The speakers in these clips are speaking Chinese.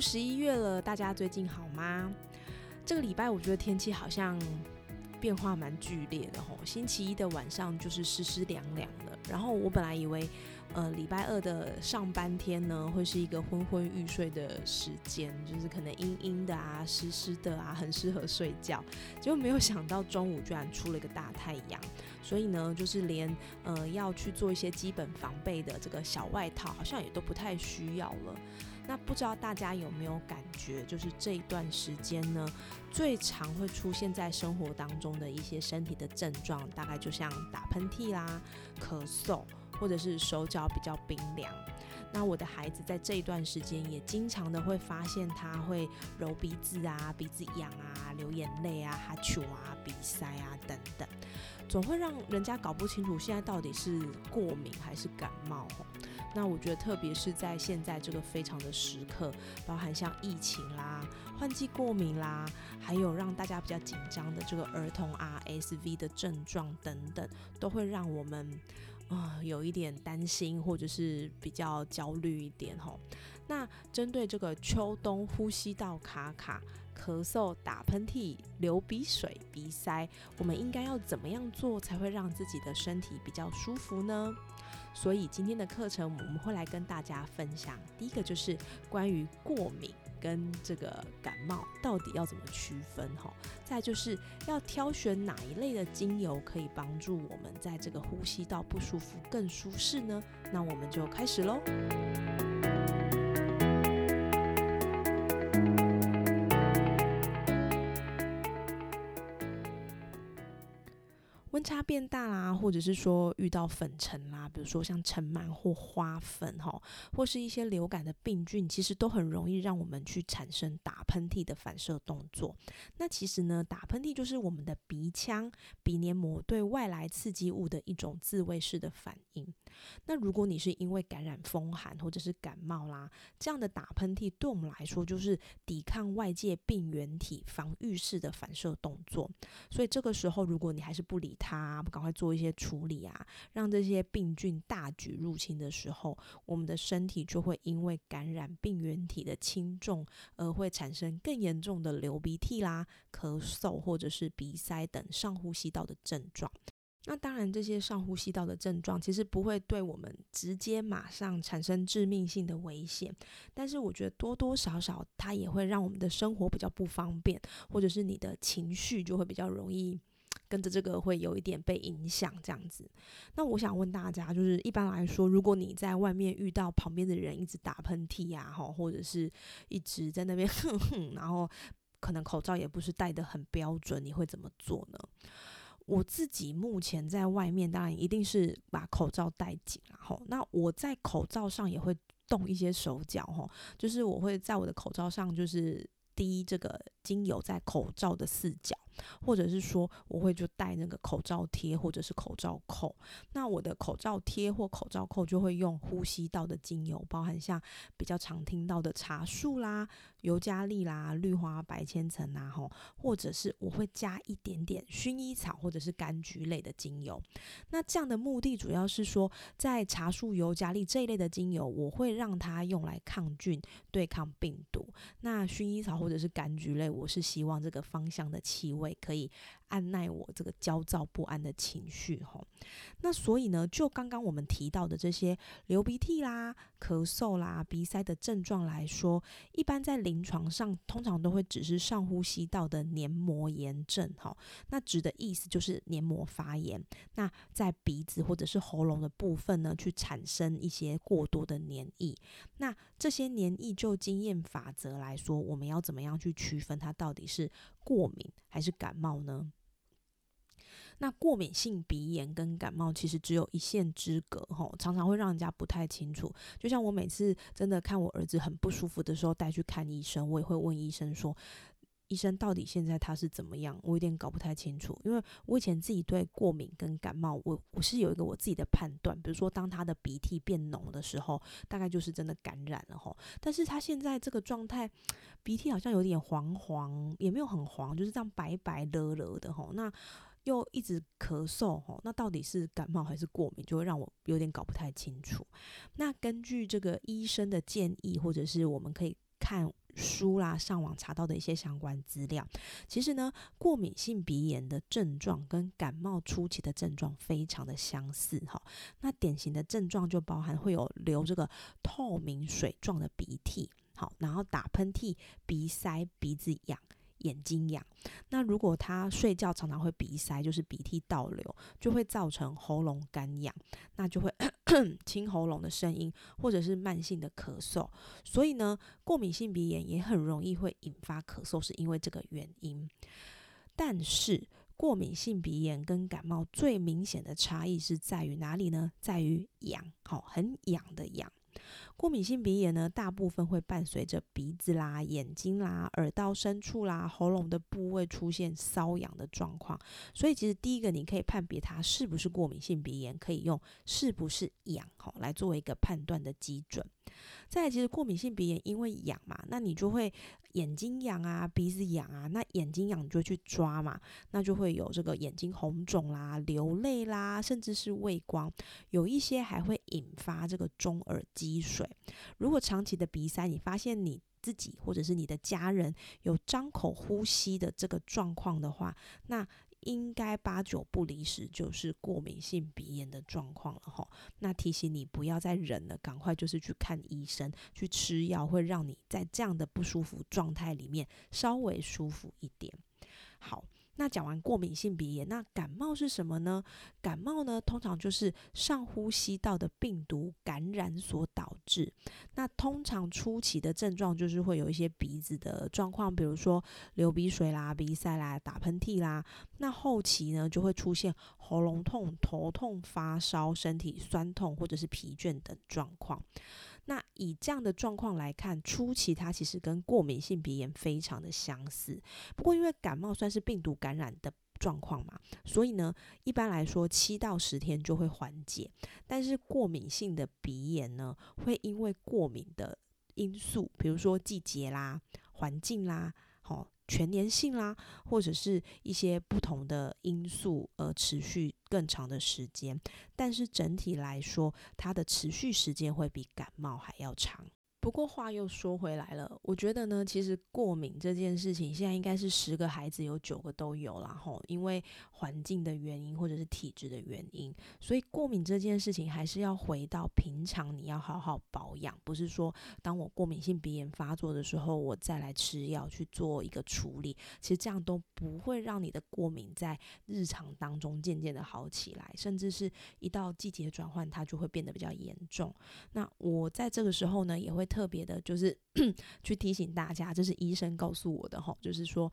十一月了，大家最近好吗？这个礼拜我觉得天气好像变化蛮剧烈的吼。星期一的晚上就是湿湿凉凉的，然后我本来以为，呃，礼拜二的上班天呢会是一个昏昏欲睡的时间，就是可能阴阴的啊、湿湿的啊，很适合睡觉。结果没有想到中午居然出了一个大太阳，所以呢，就是连呃要去做一些基本防备的这个小外套，好像也都不太需要了。那不知道大家有没有感觉，就是这一段时间呢，最常会出现在生活当中的一些身体的症状，大概就像打喷嚏啦、咳嗽，或者是手脚比较冰凉。那我的孩子在这一段时间也经常的会发现他会揉鼻子啊、鼻子痒啊、流眼泪啊、哈啾啊、鼻塞啊等等，总会让人家搞不清楚现在到底是过敏还是感冒。那我觉得，特别是在现在这个非常的时刻，包含像疫情啦、换季过敏啦，还有让大家比较紧张的这个儿童 RSV 的症状等等，都会让我们啊、有一点担心，或者是比较焦虑一点吼。那针对这个秋冬呼吸道卡卡、咳嗽、打喷嚏、流鼻水、鼻塞，我们应该要怎么样做才会让自己的身体比较舒服呢？所以今天的课程我们会来跟大家分享，第一个就是关于过敏跟这个感冒到底要怎么区分哈，再就是要挑选哪一类的精油可以帮助我们在这个呼吸道不舒服更舒适呢？那我们就开始喽。或者是说遇到粉尘啦，比如说像尘螨或花粉哈，或是一些流感的病菌，其实都很容易让我们去产生打喷嚏的反射动作。那其实呢，打喷嚏就是我们的鼻腔、鼻黏膜对外来刺激物的一种自卫式的反应。那如果你是因为感染风寒或者是感冒啦，这样的打喷嚏对我们来说就是抵抗外界病原体防御式的反射动作。所以这个时候，如果你还是不理它，赶快做一些处理啊，让这些病菌大举入侵的时候，我们的身体就会因为感染病原体的轻重，而会产生更严重的流鼻涕啦、咳嗽或者是鼻塞等上呼吸道的症状。那当然，这些上呼吸道的症状其实不会对我们直接马上产生致命性的危险，但是我觉得多多少少它也会让我们的生活比较不方便，或者是你的情绪就会比较容易跟着这个会有一点被影响这样子。那我想问大家，就是一般来说，如果你在外面遇到旁边的人一直打喷嚏呀，哈，或者是一直在那边 哼哼，然后可能口罩也不是戴得很标准，你会怎么做呢？我自己目前在外面，当然一定是把口罩戴紧，然后那我在口罩上也会动一些手脚，哈，就是我会在我的口罩上就是滴这个精油在口罩的四角，或者是说我会就戴那个口罩贴或者是口罩扣。那我的口罩贴或口罩扣就会用呼吸道的精油，包含像比较常听到的茶树啦。尤加利啦、绿花白千层啊，吼，或者是我会加一点点薰衣草或者是柑橘类的精油。那这样的目的主要是说，在茶树、尤加利这一类的精油，我会让它用来抗菌、对抗病毒。那薰衣草或者是柑橘类，我是希望这个芳香的气味也可以按耐我这个焦躁不安的情绪，吼。那所以呢，就刚刚我们提到的这些流鼻涕啦、咳嗽啦、鼻塞的症状来说，一般在临床上通常都会只是上呼吸道的黏膜炎症，哈，那指的意思就是黏膜发炎。那在鼻子或者是喉咙的部分呢，去产生一些过多的黏液。那这些黏液就经验法则来说，我们要怎么样去区分它到底是过敏还是感冒呢？那过敏性鼻炎跟感冒其实只有一线之隔，吼，常常会让人家不太清楚。就像我每次真的看我儿子很不舒服的时候带去看医生，我也会问医生说。医生到底现在他是怎么样？我有点搞不太清楚，因为我以前自己对过敏跟感冒，我我是有一个我自己的判断，比如说当他的鼻涕变浓的时候，大概就是真的感染了吼。但是他现在这个状态，鼻涕好像有点黄黄，也没有很黄，就是这样白白勒勒的吼。那又一直咳嗽吼，那到底是感冒还是过敏，就会让我有点搞不太清楚。那根据这个医生的建议，或者是我们可以看。书啦，上网查到的一些相关资料，其实呢，过敏性鼻炎的症状跟感冒初期的症状非常的相似哈。那典型的症状就包含会有流这个透明水状的鼻涕，好，然后打喷嚏、鼻塞、鼻子痒。眼睛痒，那如果他睡觉常常会鼻塞，就是鼻涕倒流，就会造成喉咙干痒，那就会咳 咳清喉咙的声音，或者是慢性的咳嗽。所以呢，过敏性鼻炎也很容易会引发咳嗽，是因为这个原因。但是过敏性鼻炎跟感冒最明显的差异是在于哪里呢？在于痒，好，很痒的痒。过敏性鼻炎呢，大部分会伴随着鼻子啦、眼睛啦、耳道深处啦、喉咙的部位出现瘙痒的状况。所以，其实第一个你可以判别它是不是过敏性鼻炎，可以用是不是痒吼来作为一个判断的基准。再其实过敏性鼻炎因为痒嘛，那你就会眼睛痒啊，鼻子痒啊，那眼睛痒你就去抓嘛，那就会有这个眼睛红肿啦、流泪啦，甚至是畏光，有一些还会引发这个中耳积水。如果长期的鼻塞，你发现你自己或者是你的家人有张口呼吸的这个状况的话，那应该八九不离十就是过敏性鼻炎的状况了哈。那提醒你不要再忍了，赶快就是去看医生，去吃药，会让你在这样的不舒服状态里面稍微舒服一点。好。那讲完过敏性鼻炎，那感冒是什么呢？感冒呢，通常就是上呼吸道的病毒感染所导致。那通常初期的症状就是会有一些鼻子的状况，比如说流鼻水啦、鼻塞啦、打喷嚏啦。那后期呢，就会出现喉咙痛、头痛、发烧、身体酸痛或者是疲倦等状况。那以这样的状况来看，初期它其实跟过敏性鼻炎非常的相似。不过因为感冒算是病毒感染的状况嘛，所以呢，一般来说七到十天就会缓解。但是过敏性的鼻炎呢，会因为过敏的因素，比如说季节啦、环境啦，好。全年性啦，或者是一些不同的因素而持续更长的时间，但是整体来说，它的持续时间会比感冒还要长。不过话又说回来了，我觉得呢，其实过敏这件事情现在应该是十个孩子有九个都有啦吼，因为环境的原因或者是体质的原因，所以过敏这件事情还是要回到平常你要好好保养，不是说当我过敏性鼻炎发作的时候，我再来吃药去做一个处理，其实这样都不会让你的过敏在日常当中渐渐的好起来，甚至是一到季节转换，它就会变得比较严重。那我在这个时候呢，也会。特别的，就是 去提醒大家，这是医生告诉我的哈，就是说，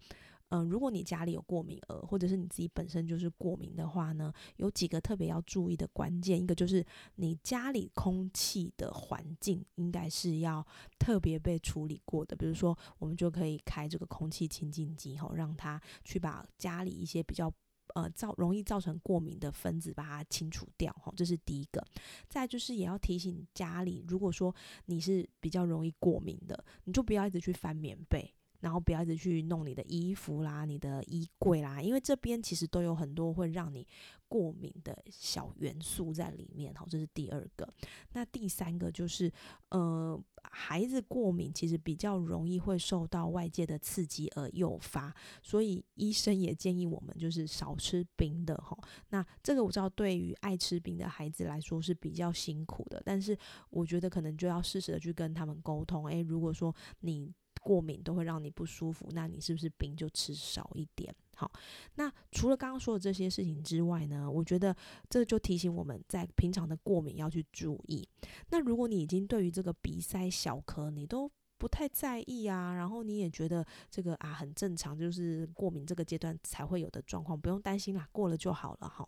嗯，如果你家里有过敏儿，或者是你自己本身就是过敏的话呢，有几个特别要注意的关键，一个就是你家里空气的环境应该是要特别被处理过的，比如说，我们就可以开这个空气清净机哈，让它去把家里一些比较。呃，造容易造成过敏的分子，把它清除掉，哈，这是第一个。再就是也要提醒家里，如果说你是比较容易过敏的，你就不要一直去翻棉被。然后不要一直去弄你的衣服啦、你的衣柜啦，因为这边其实都有很多会让你过敏的小元素在里面。好，这是第二个。那第三个就是，呃，孩子过敏其实比较容易会受到外界的刺激而诱发，所以医生也建议我们就是少吃冰的哈。那这个我知道对于爱吃冰的孩子来说是比较辛苦的，但是我觉得可能就要适时的去跟他们沟通。诶，如果说你过敏都会让你不舒服，那你是不是冰就吃少一点？好，那除了刚刚说的这些事情之外呢，我觉得这就提醒我们在平常的过敏要去注意。那如果你已经对于这个鼻塞、小咳，你都不太在意啊，然后你也觉得这个啊很正常，就是过敏这个阶段才会有的状况，不用担心啦，过了就好了哈。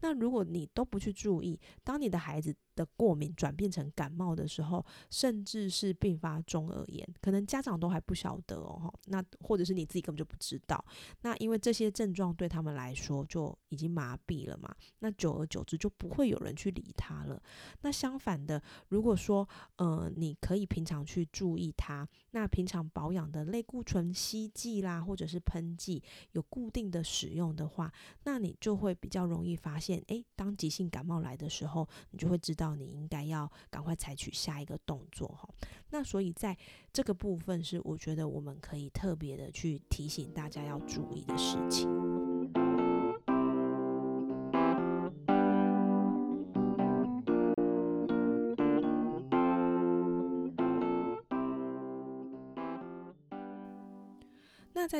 那如果你都不去注意，当你的孩子的过敏转变成感冒的时候，甚至是并发中耳炎，可能家长都还不晓得哦，那或者是你自己根本就不知道。那因为这些症状对他们来说就已经麻痹了嘛，那久而久之就不会有人去理他了。那相反的，如果说呃你可以平常去注意他它，那平常保养的类固醇吸剂啦，或者是喷剂有固定的使用的话，那你就会比较容易发现，诶，当急性感冒来的时候，你就会知道。你应该要赶快采取下一个动作哈。那所以在这个部分是我觉得我们可以特别的去提醒大家要注意的事情。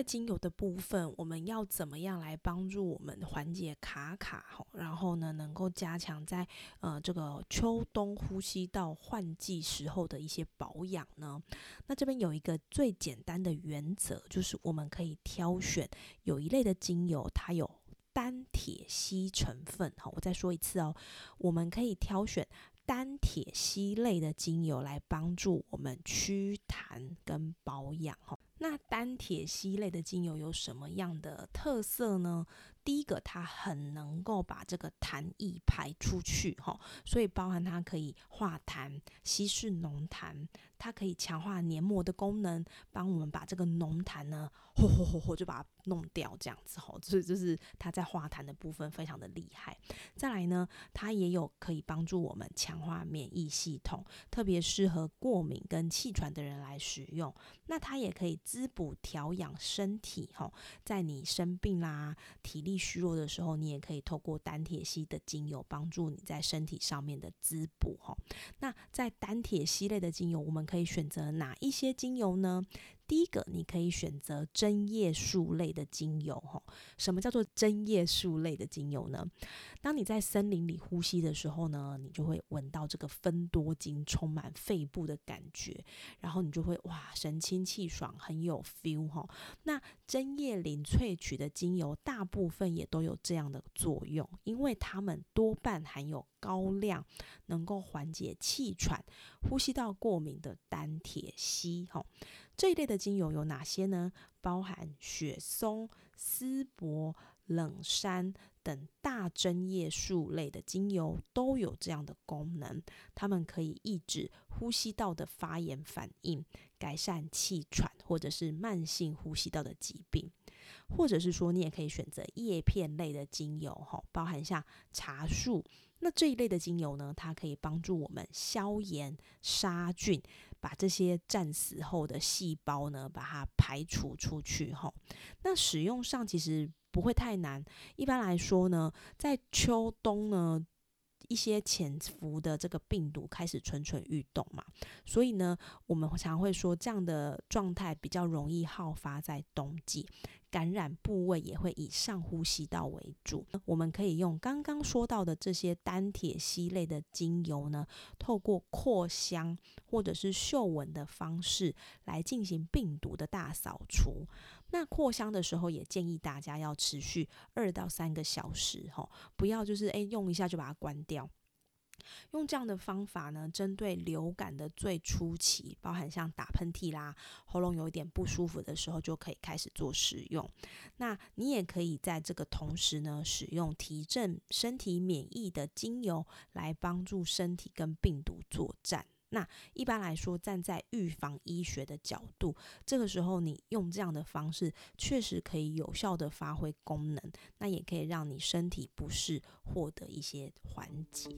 精油的部分，我们要怎么样来帮助我们缓解卡卡吼？然后呢，能够加强在呃这个秋冬呼吸道换季时候的一些保养呢？那这边有一个最简单的原则，就是我们可以挑选有一类的精油，它有单铁烯成分。好，我再说一次哦，我们可以挑选单铁烯类的精油来帮助我们祛痰跟保养。哈。那单铁烯类的精油有什么样的特色呢？第一个，它很能够把这个痰液排出去，哈，所以包含它可以化痰、稀释浓痰，它可以强化黏膜的功能，帮我们把这个浓痰呢，嚯嚯嚯嚯就把它弄掉，这样子，哈，所以就是它在化痰的部分非常的厉害。再来呢，它也有可以帮助我们强化免疫系统，特别适合过敏跟气喘的人来使用。那它也可以滋补调养身体，哈，在你生病啦、体力虚弱的时候，你也可以透过丹铁烯的精油帮助你在身体上面的滋补，哈。那在丹铁烯类的精油，我们可以选择哪一些精油呢？第一个，你可以选择针叶树类的精油，哈。什么叫做针叶树类的精油呢？当你在森林里呼吸的时候呢，你就会闻到这个芬多精充满肺部的感觉，然后你就会哇，神清气爽，很有 feel 哈。那针叶林萃取的精油，大部分也都有这样的作用，因为它们多半含有高量能够缓解气喘、呼吸道过敏的单铁烯，哈。这一类的精油有哪些呢？包含雪松、丝柏、冷杉等大针叶树类的精油都有这样的功能，它们可以抑制呼吸道的发炎反应，改善气喘或者是慢性呼吸道的疾病。或者是说，你也可以选择叶片类的精油，哈，包含像茶树。那这一类的精油呢，它可以帮助我们消炎、杀菌。把这些战死后的细胞呢，把它排除出去哈。那使用上其实不会太难。一般来说呢，在秋冬呢，一些潜伏的这个病毒开始蠢蠢欲动嘛，所以呢，我们常会说这样的状态比较容易好发在冬季。感染部位也会以上呼吸道为主。我们可以用刚刚说到的这些单铁烯类的精油呢，透过扩香或者是嗅闻的方式来进行病毒的大扫除。那扩香的时候，也建议大家要持续二到三个小时，哈，不要就是诶用一下就把它关掉。用这样的方法呢，针对流感的最初期，包含像打喷嚏啦、喉咙有一点不舒服的时候，就可以开始做使用。那你也可以在这个同时呢，使用提振身体免疫的精油，来帮助身体跟病毒作战。那一般来说，站在预防医学的角度，这个时候你用这样的方式，确实可以有效的发挥功能，那也可以让你身体不适获得一些缓解。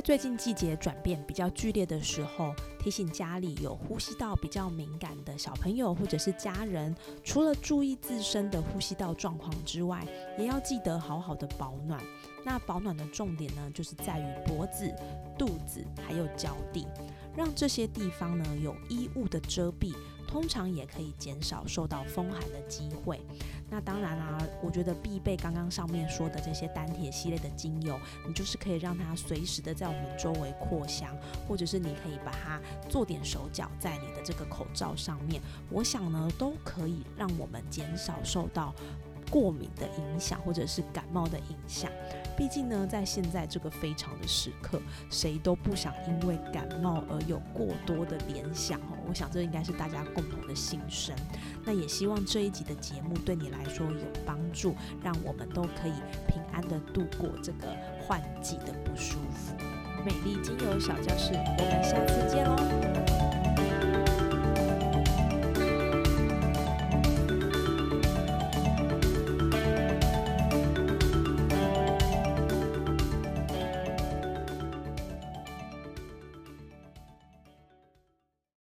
在最近季节转变比较剧烈的时候，提醒家里有呼吸道比较敏感的小朋友或者是家人，除了注意自身的呼吸道状况之外，也要记得好好的保暖。那保暖的重点呢，就是在于脖子、肚子还有脚底，让这些地方呢有衣物的遮蔽。通常也可以减少受到风寒的机会。那当然啦，我觉得必备刚刚上面说的这些丹铁系列的精油，你就是可以让它随时的在我们周围扩香，或者是你可以把它做点手脚在你的这个口罩上面。我想呢，都可以让我们减少受到。过敏的影响，或者是感冒的影响。毕竟呢，在现在这个非常的时刻，谁都不想因为感冒而有过多的联想哦。我想这应该是大家共同的心声。那也希望这一集的节目对你来说有帮助，让我们都可以平安的度过这个换季的不舒服。美丽精油小教室，我们下次见喽。